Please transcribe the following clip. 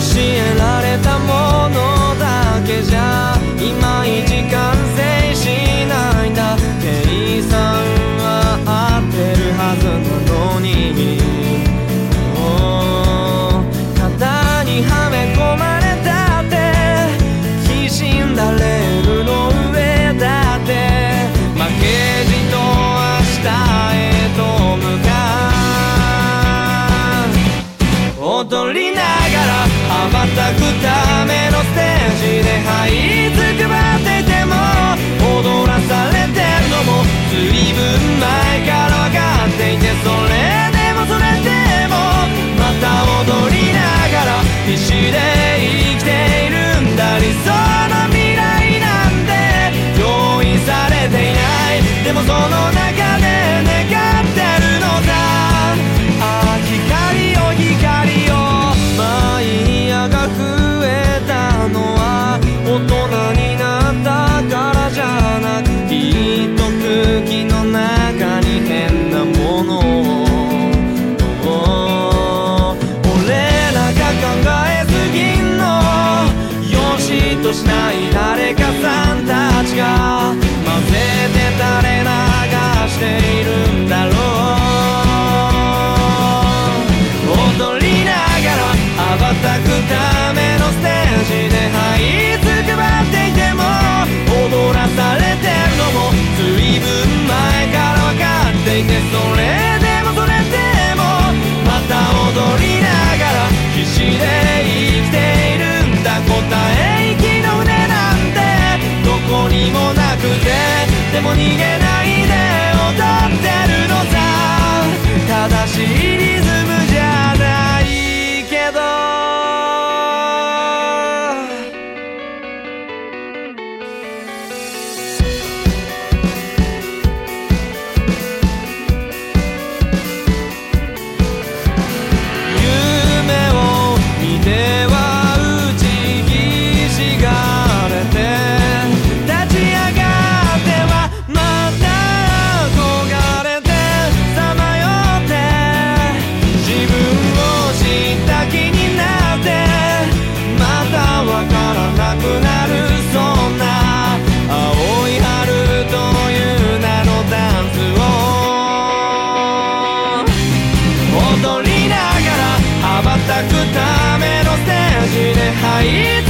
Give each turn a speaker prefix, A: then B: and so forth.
A: você. voltar. しない。誰かさんたちが混ぜて垂れ流しているんだ。It's